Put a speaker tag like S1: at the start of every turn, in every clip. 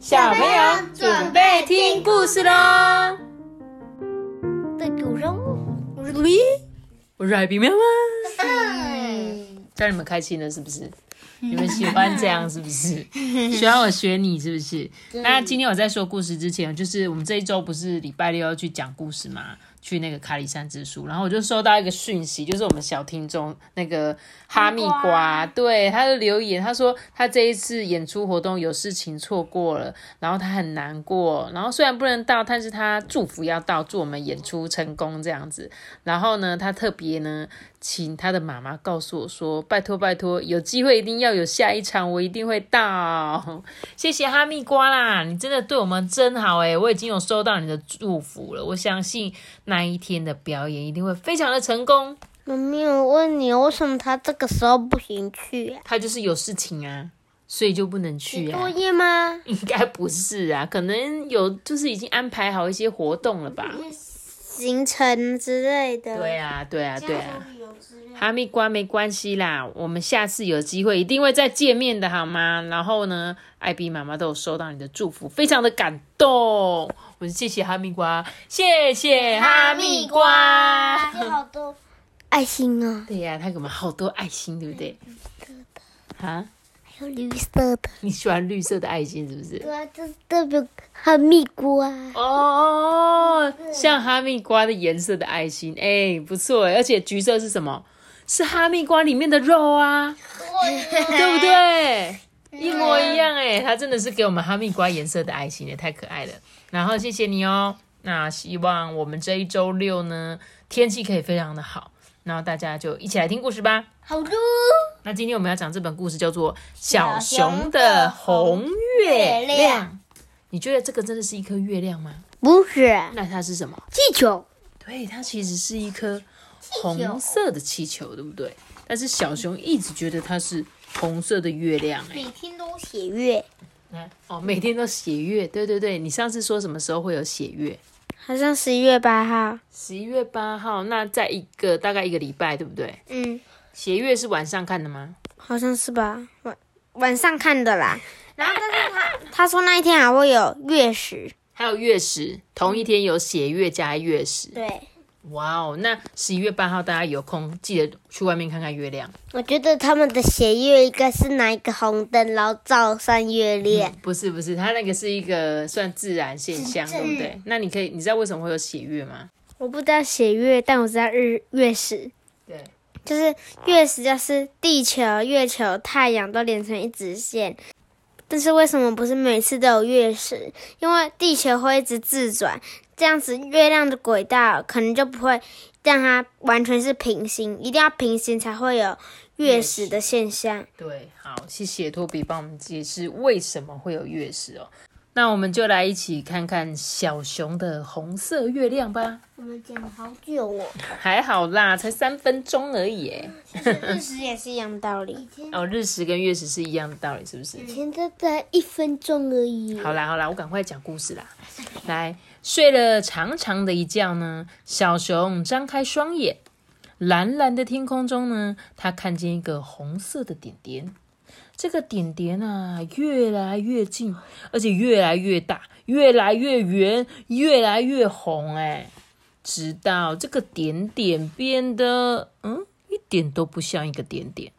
S1: 小朋友准备听故事喽！
S2: 的主人物，
S1: 我是李，我是海比喵妈。让你们开心了是不是？你们喜欢这样是不是？喜欢我学你是不是？那今天我在说故事之前，就是我们这一周不是礼拜六要去讲故事吗？去那个卡里山之书，然后我就收到一个讯息，就是我们小听众那个哈密瓜，对他的留言，他说他这一次演出活动有事情错过了，然后他很难过，然后虽然不能到，但是他祝福要到，祝我们演出成功这样子。然后呢，他特别呢，请他的妈妈告诉我说，拜托拜托，有机会一定要有下一场，我一定会到。谢谢哈密瓜啦，你真的对我们真好诶，我已经有收到你的祝福了，我相信。那一天的表演一定会非常的成功。
S2: 妈咪，我问你，为什么他这个时候不行去啊？
S1: 他就是有事情啊，所以就不能去
S2: 啊。作业吗？
S1: 应该不是啊，可能有，就是已经安排好一些活动了吧，
S2: 行程之类的。
S1: 对啊，对啊，对啊。哈密瓜没关系啦，我们下次有机会一定会再见面的，好吗？然后呢，艾比妈妈都有收到你的祝福，非常的感动。我谢谢哈密瓜，谢谢哈密瓜，
S2: 好多爱心哦！
S1: 对呀，他给我们好多爱心，对不对？
S2: 啊？还有绿色的。
S1: 你喜欢绿色的爱心是不是？
S2: 对啊，这代表哈密瓜。
S1: 哦，像哈密瓜的颜色的爱心，哎，不错而且橘色是什么？是哈密瓜里面的肉啊，对不对？一模一样哎，它真的是给我们哈密瓜颜色的爱心，也太可爱了。然后谢谢你哦，那希望我们这一周六呢，天气可以非常的好，然后大家就一起来听故事吧。
S2: 好的。
S1: 那今天我们要讲这本故事叫做《小熊的红月亮》。你觉得这个真的是一颗月亮吗？
S2: 不是。
S1: 那它是什么？
S2: 气球。
S1: 对，它其实是一颗红色的气球，对不对？但是小熊一直觉得它是红色的月亮，哎，
S2: 每天都写月。
S1: 哦，每天都写月，对对对，你上次说什么时候会有写月？
S2: 好像十一月八号。
S1: 十一月八号，那在一个大概一个礼拜，对不对？嗯。写月是晚上看的吗？
S2: 好像是吧，晚晚上看的啦。然后但是他他说那一天还会有月食，
S1: 还有月食，同一天有写月加月食。
S2: 对。
S1: 哇哦，那十一月八号大家有空记得去外面看看月亮。
S2: 我觉得他们的血月应该是拿一个红灯，然后照上月亮。
S1: 不是不是，它那个是一个算自然现象，对不对？那你可以，你知道为什么会有血月吗？
S2: 我不知道血月，但我知道日月食。
S1: 对，
S2: 就是月食，就是地球、月球、太阳都连成一直线。但是为什么不是每次都有月食？因为地球会一直自转。这样子，月亮的轨道可能就不会让它完全是平行，一定要平行才会有月食的现象。
S1: 对，好，谢谢托比帮我们解释为什么会有月食哦。那我们就来一起看看小熊的红色月亮吧。
S2: 我们讲了好久哦，
S1: 还好啦，才三分钟而已。哎，
S2: 日食也是一样的道理。
S1: 哦，日食跟月食是一样的道理，是不是？
S2: 现在才一分钟而已。
S1: 好啦好啦，我赶快讲故事啦。来，睡了长长的一觉呢，小熊张开双眼，蓝蓝的天空中呢，它看见一个红色的点点。这个点点啊，越来越近，而且越来越大，越来越圆，越来越红。哎，直到这个点点变得，嗯，一点都不像一个点点。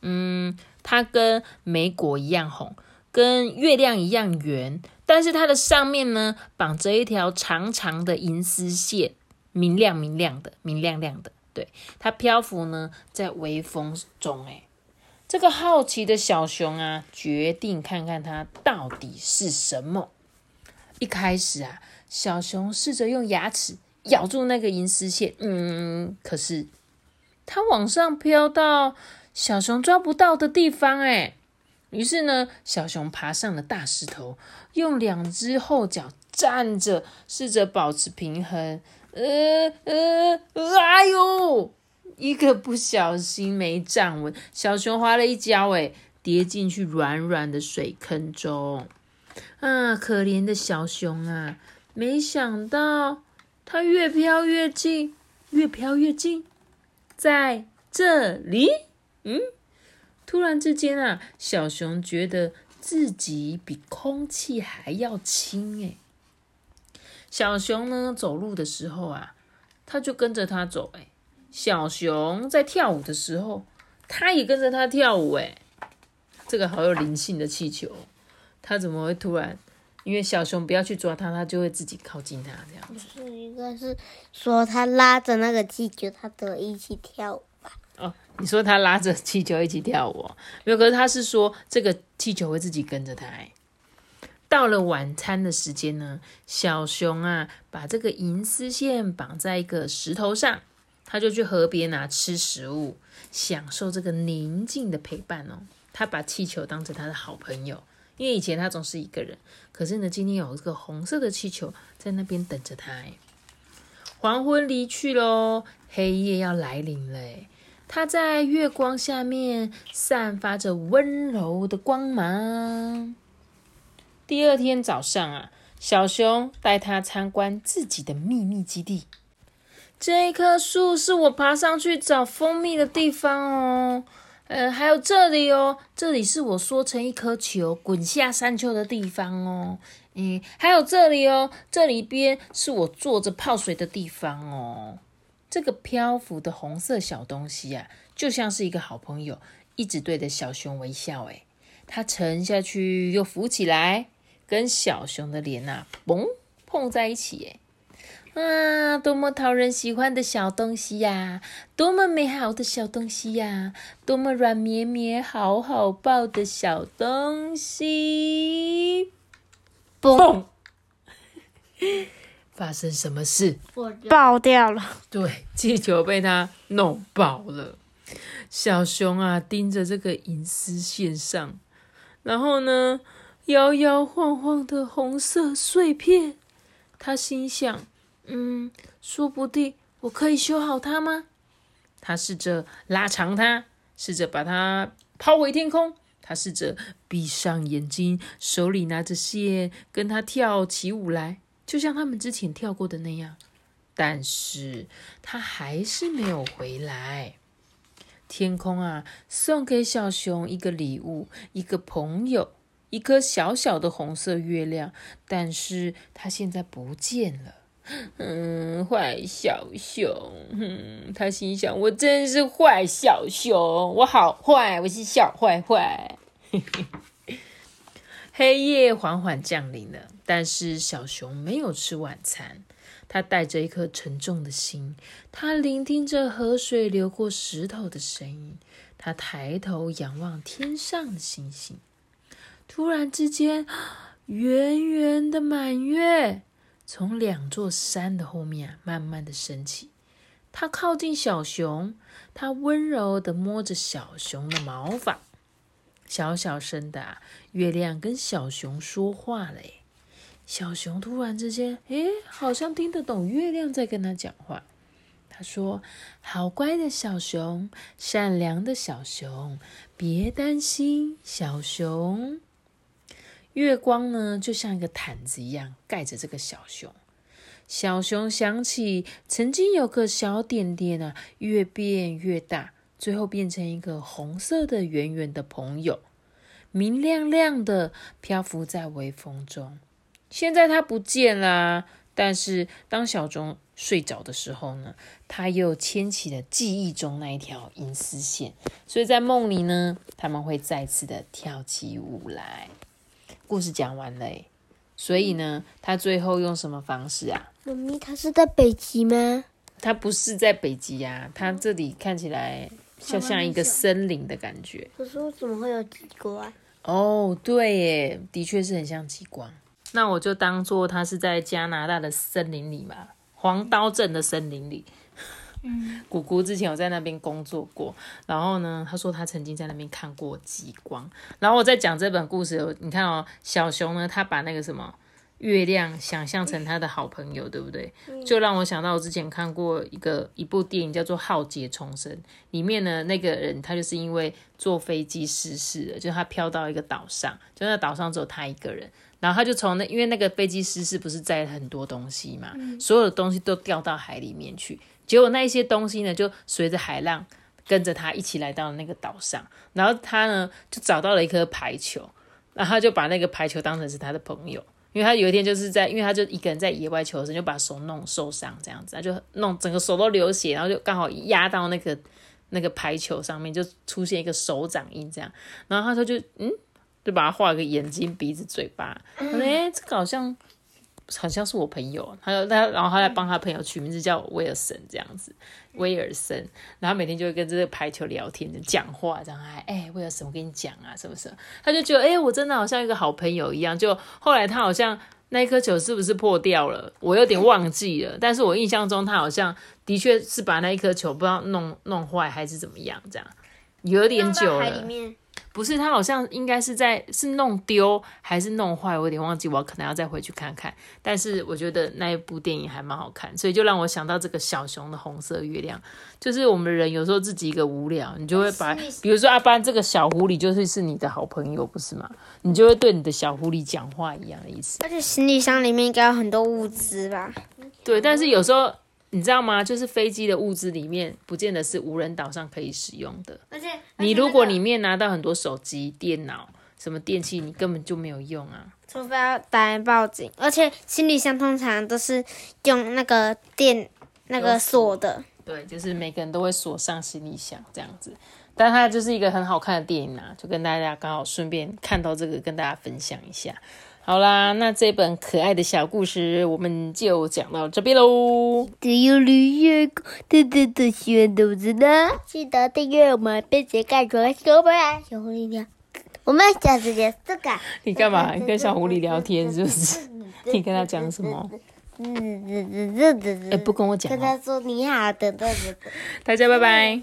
S1: 嗯，它跟梅果一样红，跟月亮一样圆，但是它的上面呢，绑着一条长长的银丝线，明亮明亮的，明亮亮的。对，它漂浮呢，在微风中。哎。这个好奇的小熊啊，决定看看它到底是什么。一开始啊，小熊试着用牙齿咬住那个银丝线，嗯，可是它往上飘到小熊抓不到的地方，哎，于是呢，小熊爬上了大石头，用两只后脚站着，试着保持平衡。呃呃，哎呦！一个不小心没站稳，小熊滑了一跤，哎，跌进去软软的水坑中。啊，可怜的小熊啊！没想到它越飘越近，越飘越近，在这里，嗯，突然之间啊，小熊觉得自己比空气还要轻诶。小熊呢，走路的时候啊，它就跟着它走诶。小熊在跳舞的时候，它也跟着它跳舞诶。这个好有灵性的气球，它怎么会突然？因为小熊不要去抓它，它就会自己靠近它这样子。
S2: 是一个是说它拉着那个气球，它得一起跳舞吧？
S1: 哦，你说他拉着气球一起跳舞，没有？可是他是说这个气球会自己跟着他。到了晚餐的时间呢，小熊啊把这个银丝线绑在一个石头上，他就去河边啊吃食物，享受这个宁静的陪伴哦。他把气球当成他的好朋友。因为以前他总是一个人，可是呢，今天有一个红色的气球在那边等着他。哎，黄昏离去喽，黑夜要来临了。它在月光下面散发着温柔的光芒。第二天早上啊，小熊带它参观自己的秘密基地。这一棵树是我爬上去找蜂蜜的地方哦。呃，还有这里哦，这里是我缩成一颗球滚下山丘的地方哦。嗯，还有这里哦，这里边是我坐着泡水的地方哦。这个漂浮的红色小东西啊，就像是一个好朋友，一直对着小熊微笑。诶，它沉下去又浮起来，跟小熊的脸呐，嘣碰在一起。诶啊，多么讨人喜欢的小东西呀！多么美好的小东西呀！多么软绵绵、好好抱的小东西！嘣！发生什么事？
S2: 爆掉了。
S1: 对，气球被他弄爆了。小熊啊，盯着这个银丝线上，然后呢，摇摇晃晃的红色碎片，他心想。嗯，说不定我可以修好它吗？他试着拉长它，试着把它抛回天空。他试着闭上眼睛，手里拿着线，跟他跳起舞来，就像他们之前跳过的那样。但是他还是没有回来。天空啊，送给小熊一个礼物，一个朋友，一颗小小的红色月亮。但是它现在不见了。嗯，坏小熊，嗯，他心想：我真是坏小熊，我好坏，我是小坏坏。黑夜缓缓降临了，但是小熊没有吃晚餐。他带着一颗沉重的心，他聆听着河水流过石头的声音。他抬头仰望天上的星星，突然之间，圆圆的满月。从两座山的后面啊，慢慢的升起。他靠近小熊，他温柔的摸着小熊的毛发，小小声的月亮跟小熊说话嘞。小熊突然之间，诶，好像听得懂月亮在跟他讲话。他说：“好乖的小熊，善良的小熊，别担心，小熊。”月光呢，就像一个毯子一样盖着这个小熊。小熊想起曾经有个小点点啊，越变越大，最后变成一个红色的圆圆的朋友，明亮亮的漂浮在微风中。现在他不见了，但是当小钟睡着的时候呢，他又牵起了记忆中那一条银丝线，所以在梦里呢，他们会再次的跳起舞来。故事讲完了，所以呢，他最后用什么方式啊？
S2: 妈咪，他是在北极吗？
S1: 他不是在北极呀，他这里看起来像像一个森林的感觉。
S2: 可是我怎么会有极光？
S1: 哦，对耶，的确是很像极光。那我就当做他是在加拿大的森林里嘛，黄刀镇的森林里。嗯，姑姑之前有在那边工作过，然后呢，他说他曾经在那边看过极光。然后我在讲这本故事，你看哦，小熊呢，他把那个什么月亮想象成他的好朋友，对不对？就让我想到我之前看过一个一部电影叫做《浩劫重生》，里面呢那个人他就是因为坐飞机失事了，就他飘到一个岛上，就那岛上只有他一个人，然后他就从那因为那个飞机失事不是载很多东西嘛，所有的东西都掉到海里面去。结果那一些东西呢，就随着海浪跟着他一起来到那个岛上，然后他呢就找到了一颗排球，然后他就把那个排球当成是他的朋友，因为他有一天就是在，因为他就一个人在野外求生，就把手弄受伤这样子，他就弄整个手都流血，然后就刚好压到那个那个排球上面，就出现一个手掌印这样，然后他说就嗯，就把他画个眼睛、鼻子、嘴巴，我说哎，这个好像。好像是我朋友，他说他，然后他来帮他朋友取名字叫威尔森这样子，威尔森，然后每天就会跟这个排球聊天，讲话这样，哎哎，威尔森，我跟你讲啊，什么什么？他就觉得，哎，我真的好像一个好朋友一样。就后来他好像那一颗球是不是破掉了？我有点忘记了，但是我印象中他好像的确是把那一颗球不知道弄弄坏还是怎么样，这样有点久了。不是，他好像应该是在是弄丢还是弄坏，我有点忘记，我可能要再回去看看。但是我觉得那一部电影还蛮好看，所以就让我想到这个小熊的红色月亮。就是我们人有时候自己一个无聊，你就会把，比如说阿班这个小狐狸就是是你的好朋友，不是吗？你就会对你的小狐狸讲话一样的意思。
S2: 而且行李箱里面应该有很多物资吧？
S1: 对，但是有时候。你知道吗？就是飞机的物资里面，不见得是无人岛上可以使用的。
S2: 而且，
S1: 你如果里面拿到很多手机、电脑、什么电器，你根本就没有用啊。
S2: 除非要打报警。而且，行李箱通常都是用那个电那个锁的。
S1: 对，就是每个人都会锁上行李箱这样子。但它就是一个很好看的电影啊，就跟大家刚好顺便看到这个，跟大家分享一下。好啦，那这本可爱的小故事我们就讲到这边喽。
S2: 只有绿月光，嘟嘟嘟，喜欢兔子呢，记得订阅我们，并且盖床小本啊，小狐狸聊。我们下次见，这个。
S1: 你干嘛？你跟小狐狸聊天是不是？你跟他讲什么？哎，不跟我讲。
S2: 跟他说你好，等等等。
S1: 大家拜拜。